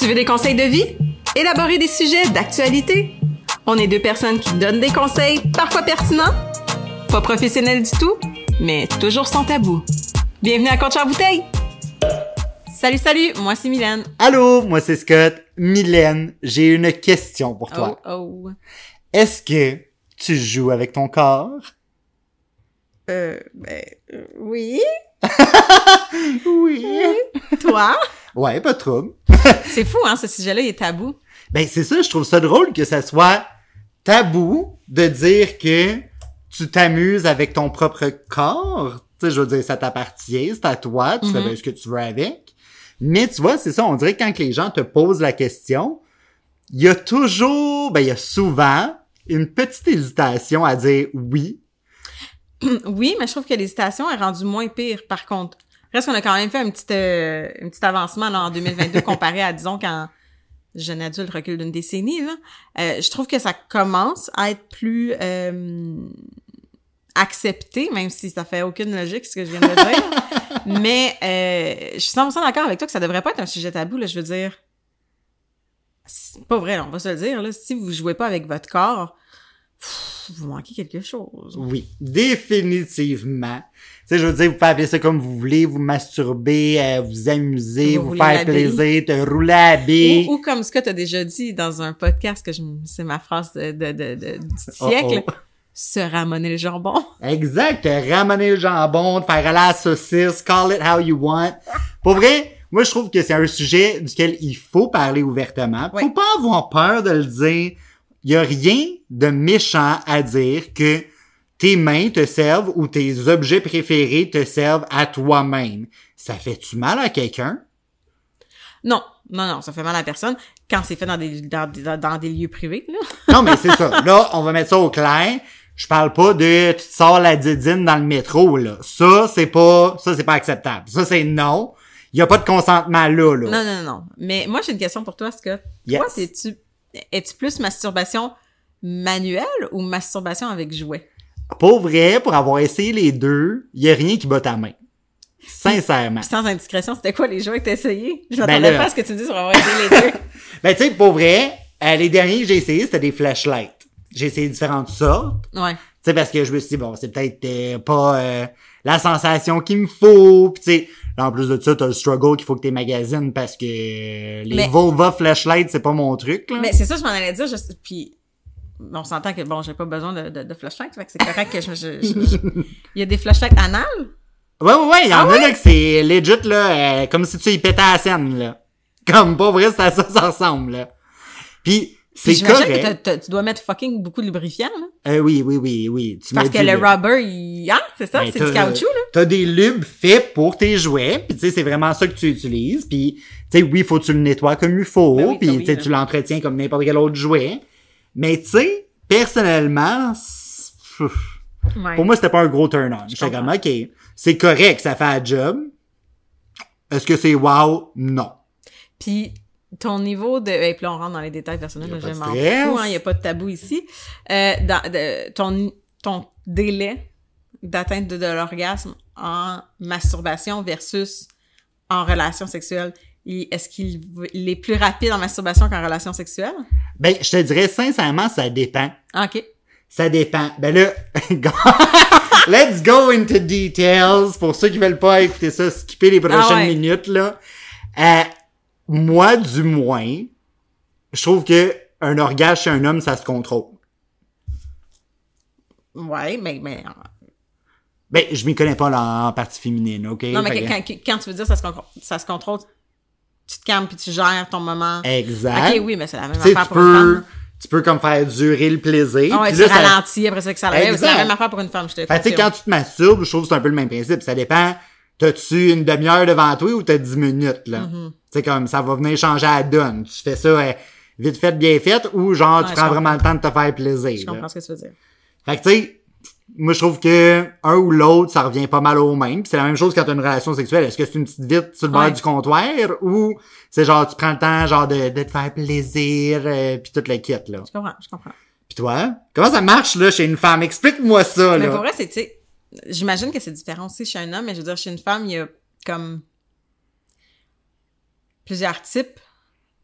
Tu veux des conseils de vie? Élaborer des sujets d'actualité? On est deux personnes qui donnent des conseils, parfois pertinents, pas professionnels du tout, mais toujours sans tabou. Bienvenue à Compte Bouteille! Salut, salut, moi c'est Mylène. Allô, moi c'est Scott. Mylène, j'ai une question pour toi. Oh, oh. Est-ce que tu joues avec ton corps? Euh, ben, euh, oui. Oui. Toi? Ouais, pas de trouble. C'est fou, hein, ce sujet-là, il est tabou. Ben c'est ça, je trouve ça drôle que ça soit tabou de dire que tu t'amuses avec ton propre corps. Tu sais, je veux dire, ça t'appartient, c'est à toi, tu fais Mhm. ce que tu veux avec. Mais tu vois, c'est ça, on dirait que quand les gens te posent la question, il y a toujours, ben il y a souvent une petite hésitation à dire oui. Oui, mais je trouve que l'hésitation est rendue moins pire, par contre. Reste qu'on a quand même fait un petit, euh, un petit avancement là, en 2022 comparé à, disons, quand jeune adulte recule d'une décennie. Là. Euh, je trouve que ça commence à être plus euh, accepté, même si ça fait aucune logique ce que je viens de dire. mais euh, je suis 100% d'accord avec toi que ça devrait pas être un sujet tabou. Là, je veux dire, c'est pas vrai, là, on va se le dire. Là, si vous jouez pas avec votre corps, pff, vous manquez quelque chose. Oui, définitivement. Tu sais, je veux dire, vous pouvez appeler ça comme vous voulez, vous masturber, euh, vous amuser, Vous vous, faire plaisir, te rouler à bille. Ou, ou comme ce que tu as déjà dit dans un podcast, que je, c'est ma phrase de, de, de, de- du Oh, siècle, oh. se ramener le jambon. Exact, ramener le jambon, te faire aller à la saucisse, call it how you want. Pour vrai, moi je trouve que c'est un sujet duquel il faut parler ouvertement. Oui. Faut pas avoir peur de le dire. Il y a rien de méchant à dire que tes mains te servent ou tes objets préférés te servent à toi-même. Ça fait-tu mal à quelqu'un? Non, non, non, ça fait mal à personne quand c'est fait dans des, dans, des- dans des lieux privés. Là. Non, mais c'est ça. Là, on va mettre ça au clair. Je parle pas de tu te sors la didine dans le métro, là. Ça, c'est pas, ça, c'est pas acceptable. Ça, c'est non. Il y a pas de consentement là, là. Non, non, non. Mais moi, j'ai une question pour toi, Scott. Yes. Toi, es-tu, es-tu plus masturbation manuelle ou masturbation avec jouet? Pour vrai, pour avoir essayé les deux, il y a rien qui bat ta main. Sincèrement. Puis sans indiscrétion, c'était quoi les jouets que t'as essayé? Je Ben m'attendais pas à ce que tu me dises sur avoir essayé les deux. Ben, tu sais, pour vrai, euh, les derniers que j'ai essayé, c'était des flashlights. J'ai essayé différentes sortes. Ouais. Tu sais, parce que je me suis dit, bon, c'est peut-être euh, pas euh, la sensation qu'il me faut. Puis tu sais, là, en plus de ça, t'as le struggle qu'il faut que t'es magasines parce que euh, les Mais- Volva flashlights, c'est pas mon truc, là. Mais c'est ça, je m'en allais dire. Je, puis, on s'entend que, bon, j'ai pas besoin de, de, de flashlight, fait que c'est correct que je, je- je- je- Il y a des flashlights anales? Ouais, ouais, ouais, il y en Ah a là que c'est legit, là, euh, comme si tu y pétais à la scène, là. Comme, pas vrai, c'est à ça que ça ressemble, là. Puis, c'est j'imagine que tu dois mettre fucking beaucoup de lubrifiant, là. Euh, oui, oui, oui, oui. Tu Parce que le rubber, il... Hein? C'est ça? Ben, c'est du caoutchouc, là? T'as des lubes faits pour tes jouets, puis tu sais, c'est vraiment ça que tu utilises, puis tu sais, oui, faut que tu le nettoies comme il faut, Ben oui, puis ça, oui, tu sais, là. tu l'entretiens comme n'importe quel autre jouet. Mais tu sais, personnellement, Ouais. pour moi, c'était pas un gros turn-on. J'étais comme, OK, c'est correct, ça fait un job. Est-ce que c'est wow? Non. Puis ton niveau de... Et puis là, on rentre dans les détails personnels, je m'en fous, hein, il y a pas de tabou ici. Euh, dans, de, ton, ton délai d'atteinte de, de l'orgasme en masturbation versus en relation sexuelle, est-ce qu'il il est plus rapide en masturbation qu'en relation sexuelle? Ben, je te dirais, sincèrement, ça dépend. Ah, OK. Ça dépend. Ben là, let's go into details. Pour ceux qui veulent pas écouter ça, skipper les prochaines Ah ouais. minutes, là. Euh, moi, du moins, je trouve que un orgasme chez un homme, ça se contrôle. Ouais, mais... mais Ben, je m'y connais pas là, en partie féminine, ok? non, mais que- quand, tu veux dire ça se, contrôle, ça se contrôle, tu te calmes puis tu gères ton moment. Exact. OK, oui, mais c'est la même affaire tu pour une peux, femme. tu peux comme faire durer le plaisir. Ah ouais, tu ça- ralentis après ça que ça lève. C'est la même affaire pour une femme, je te Fait quand tu te masturbes, je trouve que c'est un peu le même principe. Ça dépend, t'as-tu une demi-heure devant toi ou t'as 10 minutes, là? Mm-hmm. Tu sais, comme, ça va venir changer à la donne. Tu fais ça euh, vite fait, bien fait, ou genre, Ouais, tu prends vraiment le temps de te faire plaisir. Je là. comprends ce que tu veux dire. Fait que, tu sais, moi, je trouve que un ou l'autre, ça revient pas mal au même. Puis c'est la même chose quand t'as une relation sexuelle. Est-ce que c'est une petite vite sur le bord Ouais. du comptoir, ou c'est genre, tu prends le temps, genre, de, de te faire plaisir, euh, puis tout le kit, là? Je comprends, je comprends. Puis toi, comment ça marche, là, chez une femme? Explique-moi ça, Mais là. pour vrai, c'est, tu sais, j'imagine que c'est différent aussi chez un homme, mais je veux dire, chez une femme, il y a comme plusieurs types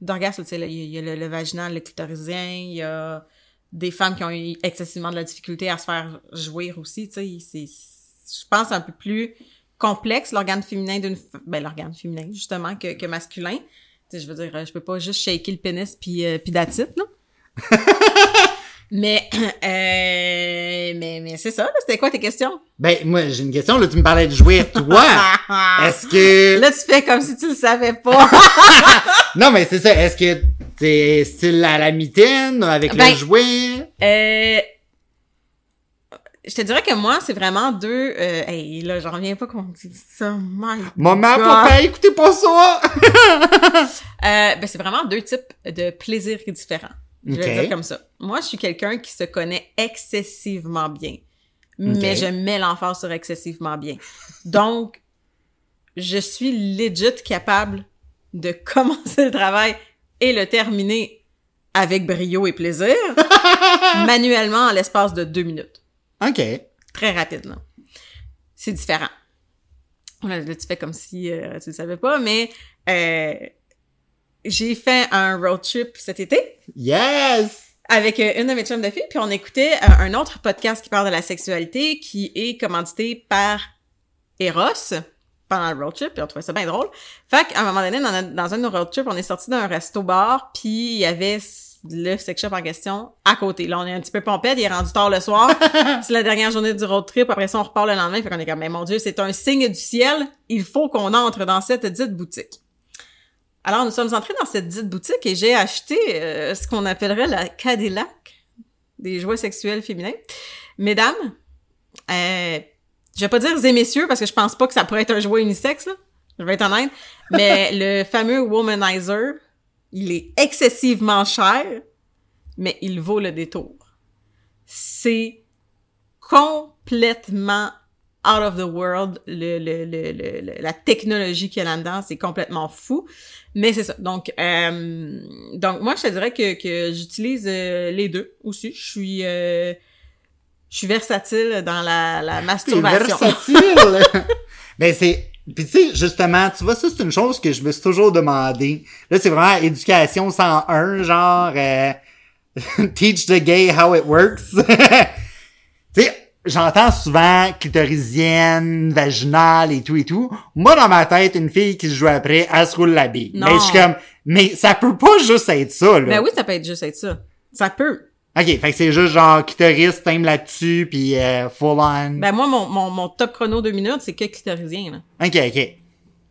d'orgasme, tu sais, il y a, le, vaginal, le clitorisien, il y a des femmes qui ont eu excessivement de la difficulté à se faire jouir aussi, tu sais, c'est, je pense, un peu plus complexe, l'organe féminin d'une, ben, l'organe féminin, justement, que, que masculin. Tu sais, je veux dire, je peux pas juste shaker le pénis puis, euh, puis là. mais, euh, mais, mais c'est ça. C'était quoi tes questions? Ben, moi, j'ai une question, là, tu me parlais de jouer, toi. Est-ce que... Là, tu fais comme si tu le savais pas. Non, mais c'est ça, est-ce que t'es style à la mitaine, avec Ben, le jouet? Euh, je te dirais que moi, c'est vraiment deux... Euh, hey, là, j'en reviens pas qu'on dit ça. My Maman, God. papa, écoutez pas ça! Euh, ben, c'est vraiment deux types de plaisirs différents. Je vais le dire comme ça. Moi, je suis quelqu'un qui se connaît excessivement bien. Mais je mets l'emphase sur excessivement bien. Donc, je suis legit capable de commencer le travail et le terminer avec brio et plaisir, manuellement en l'espace de deux minutes. OK. Très rapide, là. C'est différent. Là, là, tu fais comme si euh, tu le savais pas, mais euh, j'ai fait un road trip cet été Yes! avec euh, une de mes chums de filles, puis on écoutait euh, un autre podcast qui parle de la sexualité qui est commandité par Eros pendant le road trip, puis on trouvait ça bien drôle. Fait qu'à un moment donné, dans, notre- dans un de nos road trips, on est sorti d'un resto-bar, puis il y avait le sex shop en question à côté. Là, on est un petit peu pompette, il est rendu tard le soir. c'est la dernière journée du road trip, après ça, on repart le lendemain, fait qu'on est comme, mais mon Dieu, c'est un signe du ciel, il faut qu'on entre dans cette dite boutique. Alors, nous sommes entrés dans cette dite boutique et j'ai acheté euh, ce qu'on appellerait la Cadillac des jouets sexuels féminins. Mesdames, euh, je vais pas dire et messieurs parce que je pense pas que ça pourrait être un jouet unisexe, là. Je vais être honnête. Mais le fameux Womanizer, il est excessivement cher, mais il vaut le détour. C'est complètement out of the world, le, le, le, la technologie qu'il y a là-dedans, c'est complètement fou. Mais c'est ça. Donc, euh, donc moi, je te dirais que, que j'utilise euh, les deux aussi. Je suis, euh, je suis versatile dans la, la masturbation. versatile! ben, c'est... Puis tu sais, justement, tu vois, ça, c'est une chose que je me suis toujours demandé. Là, c'est vraiment éducation 101, genre... euh, teach the gay how it works. tu sais, j'entends souvent clitorisienne, vaginale et tout et tout. Moi, dans ma tête, une fille qui se joue après, elle se roule la bille. Non. Mais je suis comme... Mais ça peut pas juste être ça, là. Ben oui, ça peut être juste être ça. Ça peut. OK, fait que c'est juste genre clitoris, t'aimes là-dessus, puis euh, full on. Ben moi, mon, mon, mon top chrono deux minutes, c'est que clitorisien, là. OK, OK.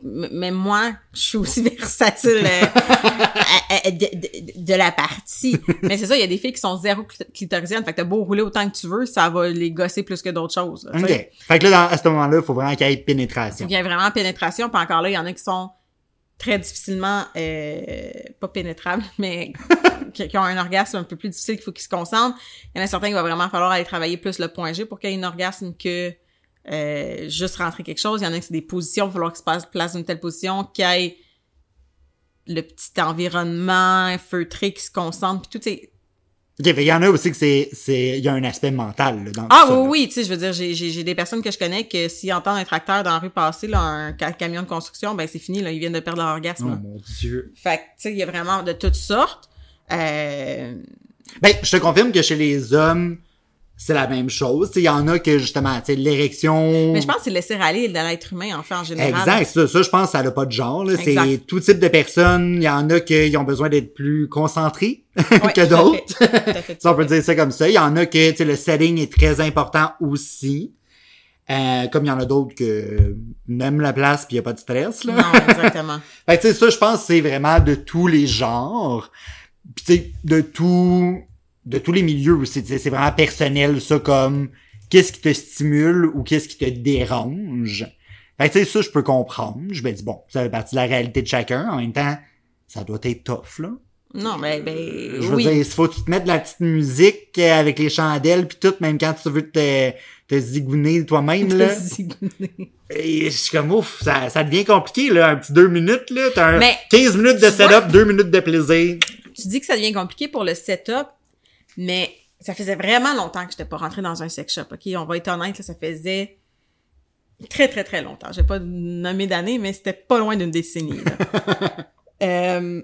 M- mais moi, je suis aussi versatile euh, à- à- de, de- de la partie. Mais c'est ça, il y a des filles qui sont zéro clit- clitorisiennes. Fait que t'as beau rouler autant que tu veux, ça va les gosser plus que d'autres choses. là, OK. Fait que là, dans- à ce moment-là, il faut vraiment qu'il y ait pénétration. Il y a vraiment pénétration, puis encore là, il y en a qui sont très difficilement, euh, pas pénétrables, mais qui, qui ont un orgasme un peu plus difficile qu'il faut qu'ils se concentrent. Il y en a certains qui va vraiment falloir aller travailler plus le point G pour qu'il y ait un orgasme que euh, juste rentrer quelque chose. Il y en a qui c'est des positions, il va falloir qu'ils se passe place d'une telle position, qu'il y ait le petit environnement feutré qui se concentre, puis tout c'est OK, fait qu'il y en a aussi que c'est, c'est, il y a un aspect mental, là, dans Ah tout ça, oui, là. oui, tu sais, je veux dire, j'ai, j'ai, j'ai des personnes que je connais que s'ils entendent un tracteur dans la rue passer, là, un ca- camion de construction, ben c'est fini, là, ils viennent de perdre leur orgasme. Oh là. mon dieu. Fait que, tu sais, il y a vraiment de toutes sortes. Euh, Ben, je te confirme que chez les hommes, c'est la même chose. Il y en a que, justement, tu sais, l'érection... Mais je pense que c'est laisser aller de l'être humain, en fait, en général. Exact, ça, ça, je pense que ça n'a pas de genre. là. C'est tout type de personnes. Il y en a qui ont besoin d'être plus concentrés Ouais, que d'autres. Si on peut dire ça comme ça. Il y en a que tu sais, le setting est très important aussi. Euh, comme il y en a d'autres que n'aiment la place puis il y a pas de stress. Là. Non, exactement. Fait tu sais, ça, je pense que c'est vraiment de tous les genres. Puis tu sais, de tout de tous les milieux aussi. C'est vraiment personnel, ça, comme qu'est-ce qui te stimule ou qu'est-ce qui te dérange? Fait que, tu sais, ça, je peux comprendre. Je me dis, bon, ça fait partie de la réalité de chacun. En même temps, ça doit être tough, là. Non, mais, ben, Je veux oui. dire, il faut que tu te mettes de la petite musique avec les chandelles puis tout, même quand tu veux te, te zigouner toi-même, là. Et je suis comme, ouf, ça, ça devient compliqué, là. Un petit deux minutes, là. T'as un Mais, 15 minutes de vois- setup, deux minutes de plaisir. tu dis que ça devient compliqué pour le setup, mais ça faisait vraiment longtemps que j'étais pas rentrée dans un sex shop, ok? On va être honnête, là, ça faisait très, très, très longtemps. J'ai pas nommé d'année, mais c'était pas loin d'une décennie, là. Euh,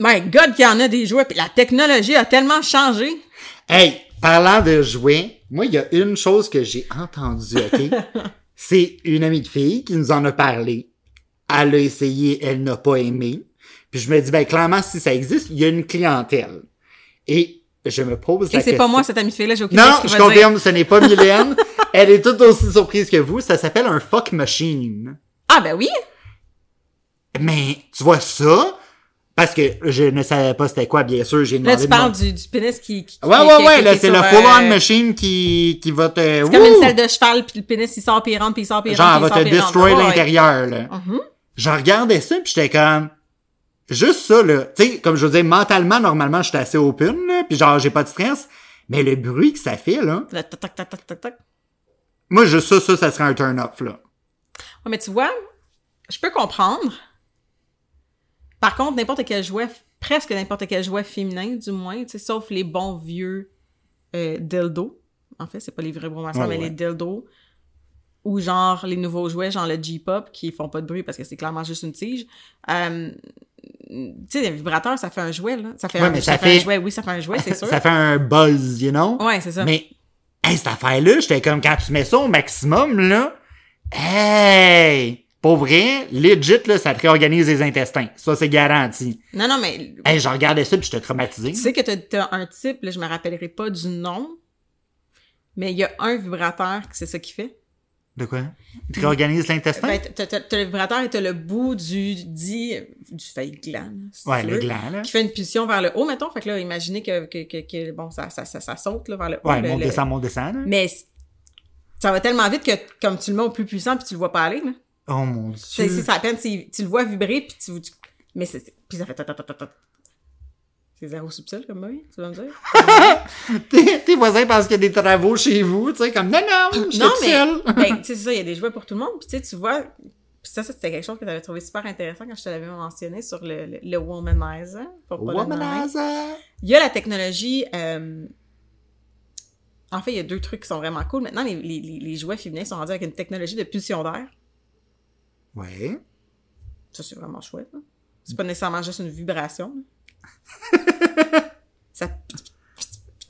My God, qu'il y en a des jouets, puis la technologie a tellement changé. Hey, parlant de jouets, moi, il y a une chose que j'ai entendue, OK? C'est une amie de fille qui nous en a parlé. Elle a essayé, elle n'a pas aimé. Puis je me dis, ben, clairement, si ça existe, il y a une clientèle. Et je me pose la Et c'est question. pas moi, cette amie fille-là, j'ai aucune Non, je va confirme, ce n'est pas Mylène. elle est tout aussi surprise que vous. Ça s'appelle un fuck machine. Ah, ben oui! Mais, tu vois ça? Parce que je ne savais pas c'était quoi, bien sûr, j'ai Là, demandé... tu de mon- parles du, du pénis qui... qui Ouais, qui- ouais, qui- ouais, qui là, est c'est le euh, full-on machine qui, qui va te... C'est comme une selle de cheval, puis le pénis, il sort, puis il rentre, puis il sort, puis il Genre, elle rentre, va te il il rentre. destroy l'intérieur, là. Mhm. Je regardais ça, puis j'étais comme... Juste ça, là. Tu sais, comme je veux dire, mentalement, normalement, j'étais assez open, là, puis genre, j'ai pas de stress. Mais le bruit que ça fait, là... Le tac, tac, tac, tac, tac, tac. Moi, juste ça, ça, ça serait un turn-off, là. Ouais, mais tu vois, je peux comprendre. Par contre, n'importe quel jouet, presque n'importe quel jouet féminin, du moins, tu sais, sauf les bons vieux euh, dildos. En fait, c'est pas les vrais bromasseurs, Ouais, mais ouais. les dildos. Ou genre les nouveaux jouets, genre le J-pop, qui font pas de bruit parce que c'est clairement juste une tige. Euh, tu sais, les vibrateurs, ça fait un jouet, là. Ça fait, Ouais, un, ça ça fait un jouet, oui, ça fait un jouet, c'est sûr. ça fait un buzz, you know? Ouais, c'est ça. Mais, hey, cette affaire-là, j'étais comme, quand tu mets ça au maximum, là, hey! Pour vrai, legit, là, ça te réorganise les intestins. Ça, c'est garanti. Non, non, mais Hey, je regardais ça, puis j'étais traumatisé. Tu sais que t'as- t'as un type, là, je me rappellerai pas du nom, mais il y a un vibrateur que c'est ça qui fait. De quoi? Il te réorganise l'intestin? Ben, t'as, le vibrateur et t'as le bout du dit du feuille gland. ouais, tu le gland, là. Qui fait une pulsion vers le haut, mettons. Fait que là, imaginez que, que, que, que, bon, ça, ça, ça, ça saute là, vers le haut. Ouais, le- mon le- descend, mon descend, là. Mais ça va tellement vite que comme tu le mets au plus puissant puis tu le vois pas aller, là. Oh mon dieu. c'est à peine, tu le vois vibrer puis tu, tu- mais c'est- puis ça fait ta, ta, ta, ta, ta. C'est zéro subtil comme bruit, tu vas me dire? Tes, tes voisins pensent qu'il y a des travaux chez vous, tu sais, comme, non, non, je suis Non, mais, ben, tu sais, c'est ça, il y a des jouets pour tout le monde. Puis, tu sais, tu vois, puis ça, ça, c'était quelque chose que tu avais trouvé super intéressant quand je te l'avais mentionné sur le, le, le womanizer. pour. Womanizer. Il y a la technologie, euh, en fait, il y a deux trucs qui sont vraiment cool. Maintenant, les, les, les jouets féminins sont rendus avec une technologie de pulsion d'air. Ouais. Ça, c'est vraiment chouette. là. C'est pas nécessairement juste une vibration. Ça,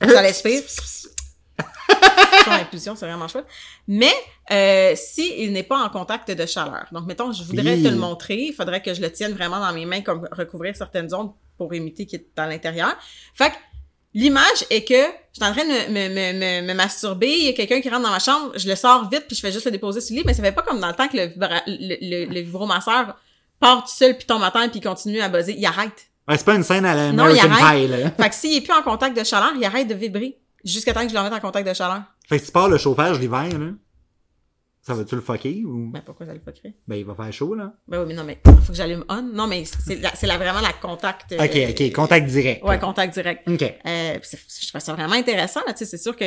ça l'aspire. Son impulsion, c'est vraiment chouette. Mais euh, si il n'est pas en contact de chaleur. Donc, mettons, je voudrais Oui. te le montrer. Il faudrait que je le tienne vraiment dans mes mains, comme recouvrir certaines zones pour imiter qui est dans l'intérieur. Fait que l'image est que je suis en train de me, me, me, me, masturber, il y a quelqu'un qui rentre dans ma chambre, je le sors vite, puis je fais juste le déposer sur le lit, mais ça fait pas comme dans le temps que le, vibra- le, le, le vibromasseur part tout seul, puis tombe à terre, puis continue à buzzer. Il arrête. Ouais, c'est pas une scène à la Non, American. Pie, là. Fait que s'il est plus en contact de chaleur, il arrête de vibrer. Jusqu'à temps que je le remette en contact de chaleur. Fait que si tu pars le chauffage l'hiver, là, ça va-tu le fucker ou? Ben, pourquoi ça le fuckerait? Ben, il va faire chaud, là. Ben oui, mais non, mais faut que j'allume on. Non, mais c'est la, vraiment la contact. euh, Ok, ok, contact direct. Ouais, contact direct. Ok. Euh, je trouve ça vraiment intéressant, là, tu sais, c'est sûr que,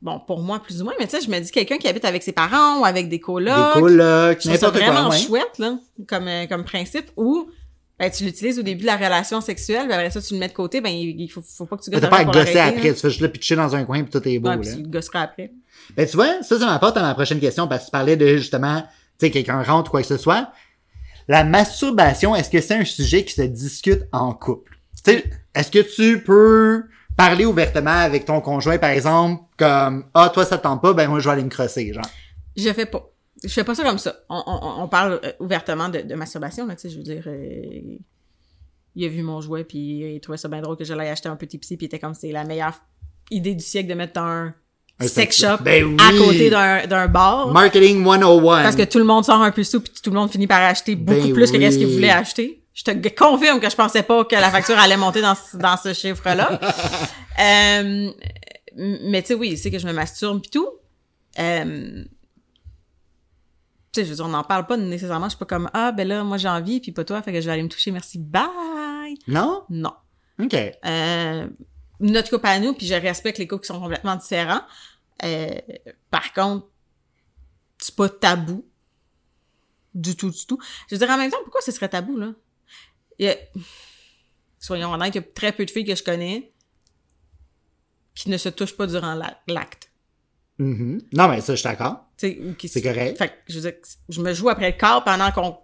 bon, pour moi, plus ou moins, mais tu sais, je me dis quelqu'un qui habite avec ses parents ou avec des colocs. Des colocs, n'importe vraiment ouais. chouette, là, comme, euh, comme principe, ou ben, tu l'utilises au début de la relation sexuelle, puis après ça, tu le mets de côté, ben, il, faut, faut pas que tu gosses T'as pas à gosser après, tu fais juste le pitcher dans un coin pis tout est beau, Ouais, là. puis tu le gosseras après. Ben, tu vois, ça, ça m'apporte à ma prochaine question parce que tu parlais de, justement, tu sais, quelqu'un rentre ou quoi que ce soit. La masturbation, est-ce que c'est un sujet qui se discute en couple? Tu sais, est-ce que tu peux parler ouvertement avec ton conjoint, par exemple, comme, ah, toi, ça te tente pas, ben, moi, je vais aller me crosser, genre. Je fais pas. Je fais pas ça comme ça. On, on, on parle euh, ouvertement de, de masturbation, là, tu sais, je veux dire... euh, il a vu mon jouet, puis il trouvait ça bien drôle que je l'aille acheter un petit psy, puis il était comme, c'est la meilleure idée du siècle de mettre un, Un sex shop. Ben à côté d'un d'un bar. Marketing 101. Parce que tout le monde sort un peu sous, puis tout le monde finit par acheter beaucoup Ben plus que oui. qu'est-ce qu'il voulait acheter. Je te confirme que je pensais pas que la facture allait monter dans, ce- dans ce chiffre-là. Euh, mais tu sais, oui, c'est que je me masturbe pis tout. Euh, sais, je veux dire, on n'en parle pas nécessairement. Je suis pas comme, ah, ben là, moi j'ai envie, puis pas toi, fait que je vais aller me toucher, merci, bye! Non? Non. OK. Euh, notre couple à nous, puis je respecte les couples qui sont complètement différents. Euh, par contre, c'est pas tabou. Du tout, du tout. Je veux dire, en même temps, pourquoi ce serait tabou, là? Il y a- Soyons honnêtes, il y a très peu de filles que je connais qui ne se touchent pas durant la- Mhm. Non, mais ça, je suis d'accord. C'est correct. Fait que, je veux dire, je me joue après le corps pendant qu'on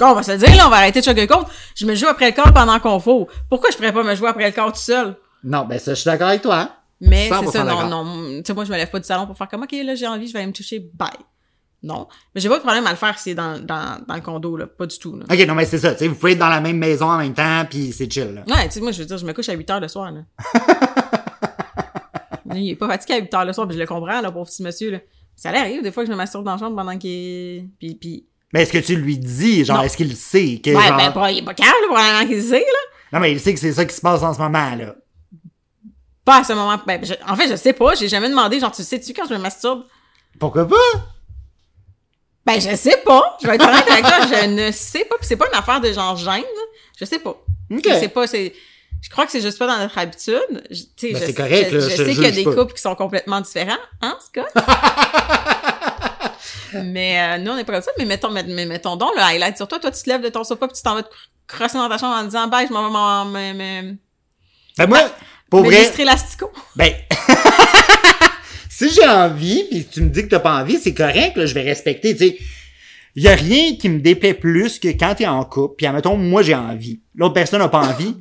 on va se le dire, là, on va arrêter de sugarcoat. Je me joue après le corps pendant qu'on faut. Pourquoi je pourrais pas me jouer après le corps tout seul? Non, ben ça, je suis d'accord avec toi. hein. Mais 100% c'est ça, non, non. Tu sais, moi, je me lève pas du salon pour faire comme, OK, là, j'ai envie, je vais aller me toucher, bye. Non. Mais j'ai pas de problème à le faire si c'est dans, dans, dans le condo, là. Pas du tout, là. Ok, non, mais c'est ça. Tu sais, vous pouvez être dans la même maison en même temps, puis c'est chill. Là. Ouais, tu sais, moi, je veux dire, je me couche à 8 heures le soir, là. il est pas fatigué à 8 heures le soir, puis je le comprends, là, pauvre petit monsieur, là. Ça arrive, des fois, que je me masturbe dans la chambre pendant qu'il. Puis, puis... Mais est-ce que tu lui dis, genre, est-ce qu'il sait? Que, Ouais, genre... ben, pas- il est pas calme, là, probablement qu'il sait, là. Non, mais il sait que c'est ça qui se passe en ce moment, là. Pas à ce moment. Ben, je- en fait, je sais pas, j'ai jamais demandé, genre, tu sais-tu quand je me masturbe? Pourquoi pas? Ben, je sais pas. Je vais être honnête avec toi, je ne sais pas. Puis c'est pas une affaire de genre gêne, là. Je sais pas. Ok. Je sais pas, c'est... Je crois que c'est juste pas dans notre habitude. Je, tu sais, Ben, je, c'est correct, je, là, je sais qu'il y a des pas. couples qui sont complètement différents, hein, Scott? mais euh, nous, on n'est pas comme ça. Mais mettons, mais, mais mettons donc le highlight sur toi. Toi, tu te lèves de ton sofa puis tu t'en vas te cr- crosser dans ta chambre en disant, bye, je m'en vais m'en- me, me, Ben, moi, pour vrai, lustrer l'astico. ben... si j'ai envie, puis tu me dis que t'as pas envie, c'est correct, là, je vais respecter, tu sais. Il y a rien qui me déplaît plus que quand t'es en couple, puis admettons, moi, j'ai envie. L'autre personne n'a pas envie.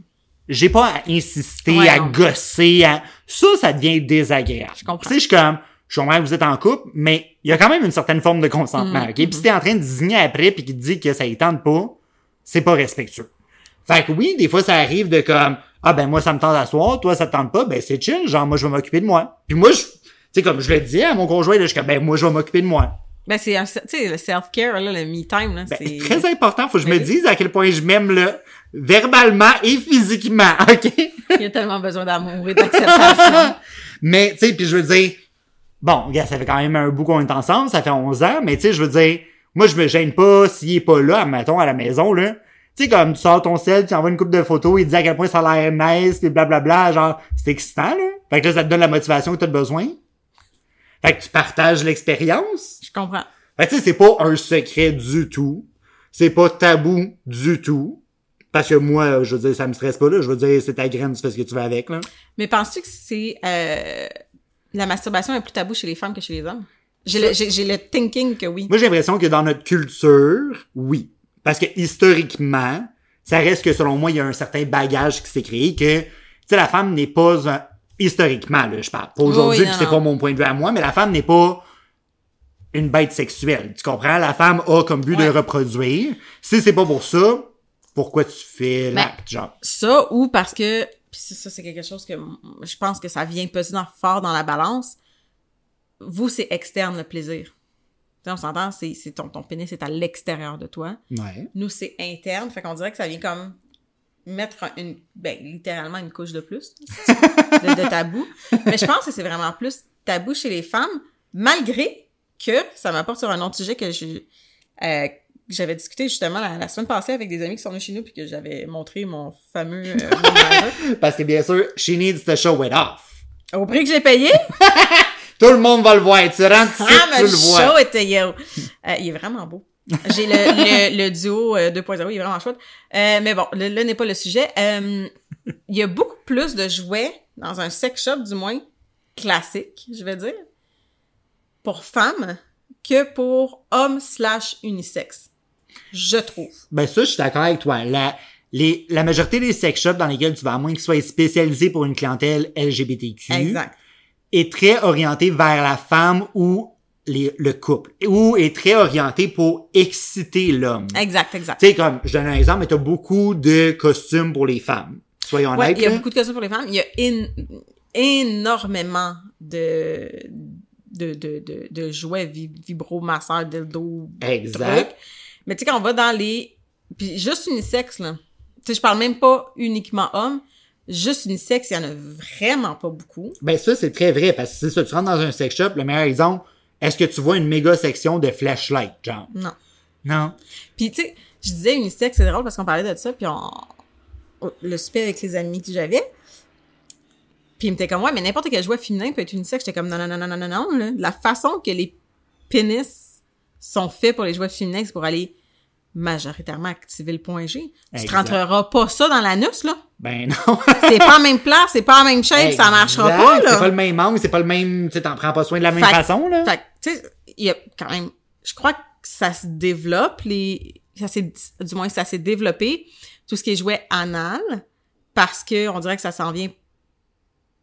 J'ai pas à insister, Ouais, à non. gosser, à... Ça, ça devient désagréable. Je comprends. Tu sais, je suis comme... Je comprends que vous êtes en couple, mais il y a quand même une certaine forme de consentement, Mm, OK? Puis si t'es en train de désigner après puis qu'il te dit que ça y tente pas, c'est pas respectueux. Fait que oui, des fois, ça arrive de comme, ah ben moi, ça me tente à soir, toi, ça te tente pas, ben c'est chill, genre, moi, je vais m'occuper de moi. Puis moi, je, tu sais, comme je le dis à mon conjoint, là, je suis comme, ben moi, je vais m'occuper de moi. Ben, c'est, un- tu sais, le self-care, là, le me-time, là, Ben, c'est... très important, faut que je Ben me oui. dise à quel point je m'aime, là, verbalement et physiquement, OK? Il y a tellement besoin d'amour et d'acceptation. Mais, tu sais, puis je veux dire, bon, gars, ça fait quand même un bout qu'on est ensemble, ça fait 11 ans, mais tu sais, je veux dire, moi, je me gêne pas s'il est pas là, mettons, à la maison, là. Tu sais, comme tu sors ton sel, tu envoies une coupe de photos, il dit à quel point ça a l'air nice, pis blablabla, genre, c'est excitant, là. Fait que là, ça te donne la motivation que t'as besoin. Fait que tu partages l'expérience. Je comprends. Que tu sais, c'est pas un secret du tout. C'est pas tabou du tout. Parce que moi, je veux dire, ça me stresse pas, là. Je veux dire, c'est ta graine, tu fais ce que tu veux avec, là. Mais penses-tu que c'est euh, la masturbation est plus tabou chez les femmes que chez les hommes? J'ai le, j'ai, j'ai le thinking que oui. Moi, j'ai l'impression que dans notre culture, oui. Parce que historiquement, ça reste que selon moi, il y a un certain bagage qui s'est créé que, tu sais, la femme n'est pas un... historiquement, là, je parle. Pas aujourd'hui, Oui, c'est pas mon point de vue à moi, mais la femme n'est pas une bête sexuelle. Tu comprends? La femme a comme but de reproduire. Si c'est pas pour ça, pourquoi tu fais l'acte, genre? Ça, ou parce que, puis ça, c'est quelque chose que je pense que ça vient peser fort dans la balance. Vous, c'est externe le plaisir. On s'entend, c'est, c'est ton, ton pénis est à l'extérieur de toi. Ouais. Nous, c'est interne. Fait qu'on dirait que ça vient comme mettre un- une, ben, littéralement une couche de plus de, de tabou. Mais je pense que c'est vraiment plus tabou chez les femmes, malgré que ça m'apporte sur un autre sujet que je, euh, j'avais discuté justement la, la semaine passée avec des amis qui sont venus chez nous puis que j'avais montré mon fameux euh, mon. Parce que bien sûr, she needs to show it off. au prix que j'ai payé? Tout le monde va le voir. Tu rentres ici, Ah, tu le vois. show était yo. Euh, il est vraiment beau. J'ai le, le, le duo euh, 2.0, il est vraiment chouette. Euh, mais bon, le- là n'est pas le sujet. Euh, il y a beaucoup plus de jouets dans un sex shop, du moins classique, je vais dire, pour femmes que pour hommes slash unisex. Je trouve. Ben ça, je suis d'accord avec toi. La, les, la majorité des sex shops dans lesquels tu vas, à moins qu'ils soient spécialisés pour une clientèle LGBTQ, Exact. est très orienté vers la femme ou les, le couple, ou est très orienté pour exciter l'homme. Exact, exact. Tu sais, comme, je donne un exemple, mais t'as beaucoup de costumes pour les femmes. Soyons Ouais, honnêtes. il y a beaucoup de questions pour les femmes. Il y a in- énormément de, de, de, de, de jouets vi- vibromasseurs, dildo, Exact. trucs. Mais tu sais, quand on va dans les... Puis juste unisexe, là. Tu sais, je parle même pas uniquement homme. Juste unisexe, il y en a vraiment pas beaucoup. Ben ça, c'est très vrai, parce que c'est ça, tu rentres dans un sex shop, le meilleur exemple, est-ce que tu vois une méga section de flashlight, genre? Non. Non. Puis tu sais, je disais unisexe, c'est drôle parce qu'on parlait de ça, puis on... Le souper avec les amis que j'avais, puis il me était comme, ouais, mais n'importe quel jouet féminin peut être unisexe. J'étais comme, non, non, non, non, non, non, non, là. La façon que les pénis sont faits pour les jouets féminins, c'est pour aller majoritairement activer le point G. Tu te rentreras pas ça dans l'anus, là. Ben non. C'est pas en même place, c'est pas en même shape, ça marchera pas, là. C'est pas le même angle, c'est pas le même, tu t'en prends pas soin de la même Fait façon, là. Fait que, tu sais, il y a quand même, je crois que ça se développe, les, ça s'est, du moins, ça s'est développé, tout ce qui est jouet anal, parce que on dirait que ça s'en vient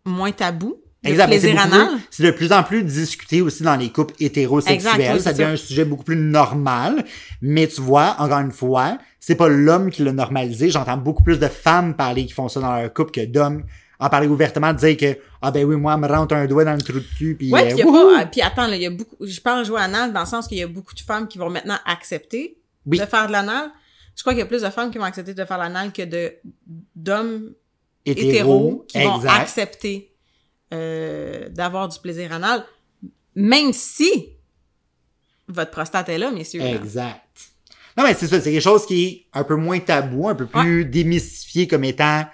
moins tabou. Le Exact. c'est plaisir beaucoup anal. plus- C'est de plus en plus discuté aussi dans les couples hétérosexuels. Exact, oui, ça devient un sujet beaucoup plus normal. Mais tu vois, encore une fois, c'est pas l'homme qui l'a normalisé. J'entends beaucoup plus de femmes parler qui font ça dans leur couple que d'hommes en parler ouvertement, de dire que ah ben oui, moi, elle me rentre un doigt dans le trou de cul puis Ouais, euh, puis pas, puis attends, là, il y a beaucoup, je parle jouer anal dans le sens qu'il y a beaucoup de femmes qui vont maintenant accepter Oui. de faire de l'anal. Je crois qu'il y a plus de femmes qui vont accepter de faire l'anal que de, d'hommes hétéros qui vont accepter euh, d'avoir du plaisir anal, même si votre prostate est là, messieurs. Exact. Non, mais c'est ça, c'est quelque chose qui est un peu moins tabou, un peu plus démystifié comme étant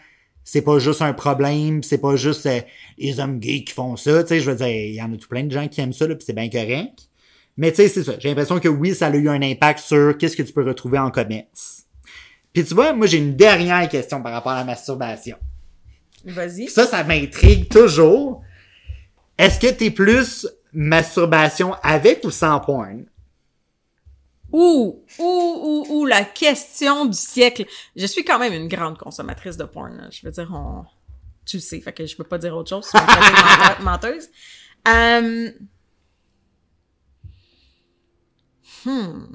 c'est pas juste un problème, c'est pas juste euh, les hommes gays qui font ça, tu sais, je veux dire, il y en a tout plein de gens qui aiment ça, là, pis c'est bien correct. Mais tu sais, c'est ça, j'ai l'impression que oui, ça a eu un impact sur qu'est-ce que tu peux retrouver en commerce. Puis tu vois, moi j'ai une dernière question par rapport à la masturbation. Vas-y. Ça, ça m'intrigue toujours. Est-ce que t'es plus masturbation avec ou sans porn? Ouh, ouh, ouh, ouh, la question du siècle. Je suis quand même une grande consommatrice de porn. Je veux dire, on... tu le sais, fait que je peux pas dire autre chose. Menteuse. Euh... Hmm.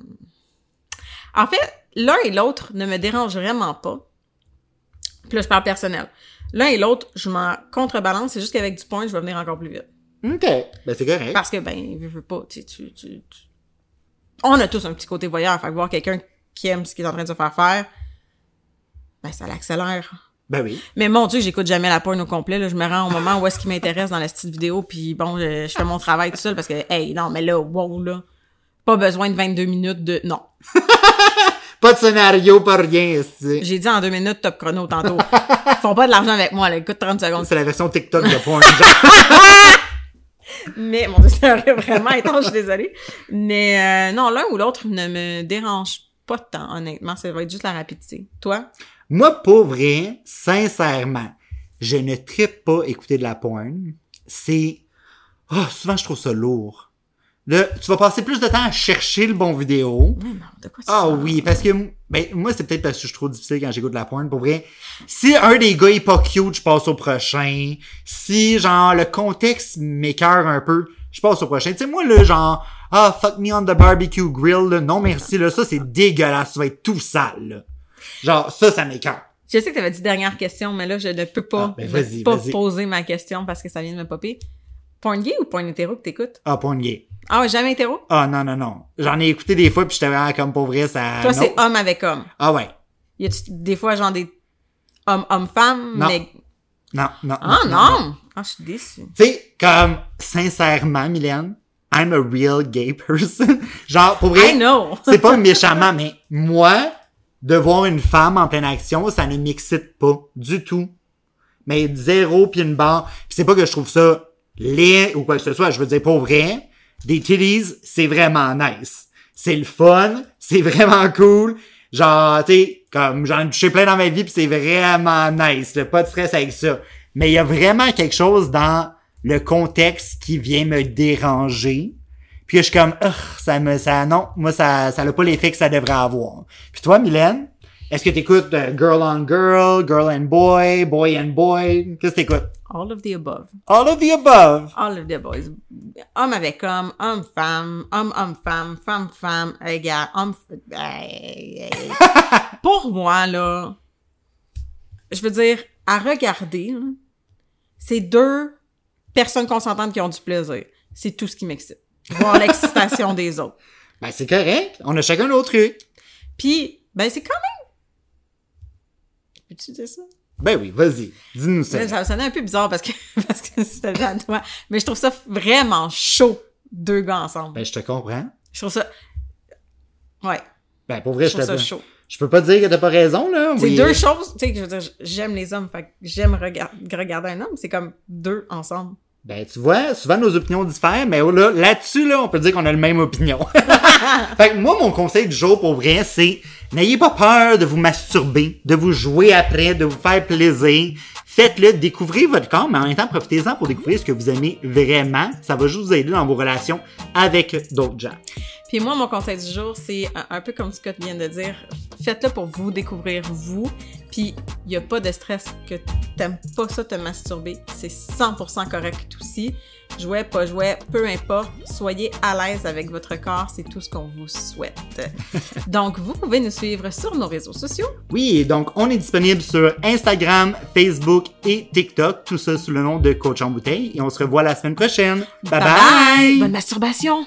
En fait, l'un et l'autre ne me dérangent vraiment pas. Puis là, je parle personnel. L'un et l'autre, je m'en contrebalance. C'est juste qu'avec du porn, je vais venir encore plus vite. OK. Ben c'est correct. Parce que, ben, je veux pas, tu, sais, tu, tu, tu- On a tous un petit côté voyeur, fait que voir quelqu'un qui aime ce qu'il est en train de se faire faire, ben, ça l'accélère. Ben oui. Mais mon Dieu, j'écoute jamais la porn au complet, là. Je me rends au moment où est-ce qui m'intéresse dans la style vidéo, puis bon, je, je fais mon travail tout seul parce que, hey, non, mais là, wow, là. Pas besoin de 22 minutes de, non. Pas de scénario, pas rien, c'est J'ai dit en deux minutes top chrono tantôt. Ils font pas de l'argent avec moi, là. Écoute 30 secondes. C'est la version TikTok de porn. genre. Mais, mon Dieu, ça aurait vraiment étrange, je suis désolée. Mais, euh, non, l'un ou l'autre ne me dérange pas tant, honnêtement. Ça va être juste la rapidité. Toi? Moi, pour vrai, sincèrement, je ne trippe pas écouter de la porn. C'est... Oh, souvent, je trouve ça lourd. Là, tu vas passer plus de temps à chercher le bon vidéo. Mais non, de quoi tu Ah parles? oui, parce que ben, moi, c'est peut-être parce que je suis trop difficile quand j'écoute de la porn. Pour vrai, si un des gars est pas cute, je passe au prochain. Si, genre, le contexte m'écœure un peu, je passe au prochain. Tu sais, moi, là, genre, ah, fuck me on the barbecue grill, là, non merci, là, ça, c'est dégueulasse, ça va être tout sale, là. Genre, ça, ça m'écœure. Je sais que t'avais dit dernière question, mais là, je ne peux pas, Ah, ben pas poser ma question parce que ça vient de me popper. Porn gay ou porn hétéro que t'écoutes? Ah, porn gay. Ah ouais, jamais hétéro? Ah, non, non, non. J'en ai écouté des fois, puis j'étais vraiment comme pour vrai, ça... Toi, c'est homme avec homme. Ah ouais. Y a-tu des fois, genre, des homme-homme-femme, Non. mais... Non, non. Ah non! Ah, je suis déçue. Tu sais, comme, sincèrement, Mylène, I'm a real gay person. genre, pour vrai... I know! c'est pas méchamment, mais moi, de voir une femme en pleine action, ça ne m'excite pas du tout. Mais zéro puis une barre. Puis c'est pas que je trouve ça laid ou quoi que ce soit. Je veux dire, pour vrai, des titties, c'est vraiment nice. C'est le fun, c'est vraiment cool. Genre, tu sais, comme j'en ai touché plein dans ma vie puis c'est vraiment nice. Là, pas de stress avec ça. Mais il y a vraiment quelque chose dans le contexte qui vient me déranger. Puis je suis comme, ça me, ça, non, moi, ça, ça n'a pas l'effet que ça devrait avoir. Puis toi, Mylène, est-ce que t'écoutes euh, Girl on Girl, Girl and Boy, Boy and Boy? Qu'est-ce que t'écoutes? All of the above. All of the above. All of the boys. Homme avec homme, homme-homme-femme, femme-femme, égale, homme... Hey, hey. Pour moi, là, je veux dire, à regarder, c'est deux personnes consentantes qui ont du plaisir. C'est tout ce qui m'excite. Voir l'excitation des autres. Ben, c'est correct. On a chacun notre truc. Puis, ben, c'est quand même... Peux-tu dire ça? Ben oui, vas-y. Dis-nous ça. Ça, sonnait un peu bizarre parce que, parce que c'était à toi. Mais je trouve ça vraiment chaud, deux gars ensemble. Ben, je te comprends. Je trouve ça... Ouais, Ben, pour vrai, je je, trouve ça te, chaud. je peux pas dire que t'as pas raison, là. C'est Oui. deux choses, tu sais, je veux dire, j'aime les hommes, fait que j'aime regard- regarder un homme, c'est comme deux ensemble. Ben, tu vois, souvent nos opinions diffèrent, mais là, là-dessus, là, on peut dire qu'on a la même opinion. fait que moi, mon conseil du jour, pour vrai, c'est n'ayez pas peur de vous masturber, de vous jouer après, de vous faire plaisir. Faites-le, découvrez votre corps, mais en même temps, profitez-en pour découvrir ce que vous aimez vraiment. Ça va juste vous aider dans vos relations avec d'autres gens. Puis moi, mon conseil du jour, c'est un, peu comme Scott vient de dire, faites-le pour vous découvrir vous. Puis il y a pas de stress que t'aimes pas ça te masturber, c'est 100% correct aussi. Jouet, pas jouet, peu importe, soyez à l'aise avec votre corps, c'est tout ce qu'on vous souhaite. Donc vous pouvez nous suivre sur nos réseaux sociaux. Oui, donc on est disponible sur Instagram, Facebook et TikTok, tout ça sous le nom de Coach en bouteille. Et on se revoit la semaine prochaine. Bye bye! Bonne masturbation!